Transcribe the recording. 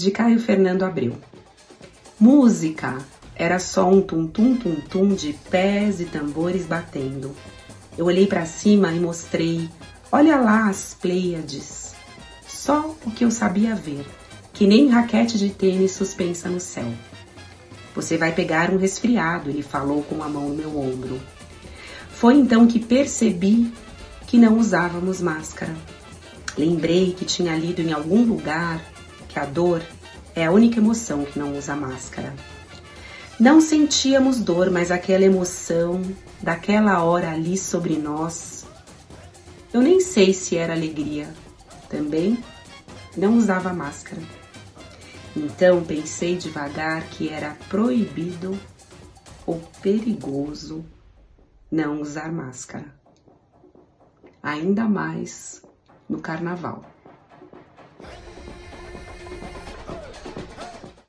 de Caio Fernando Abreu. Música era só um tum-tum-tum-tum de pés e tambores batendo. Eu olhei para cima e mostrei: olha lá as Pleiades. Só o que eu sabia ver, que nem raquete de tênis suspensa no céu. Você vai pegar um resfriado, ele falou com a mão no meu ombro. Foi então que percebi que não usávamos máscara. Lembrei que tinha lido em algum lugar que a dor é a única emoção que não usa máscara. Não sentíamos dor, mas aquela emoção daquela hora ali sobre nós. Eu nem sei se era alegria. Também não usava máscara. Então pensei devagar que era proibido ou perigoso não usar máscara. Ainda mais no carnaval.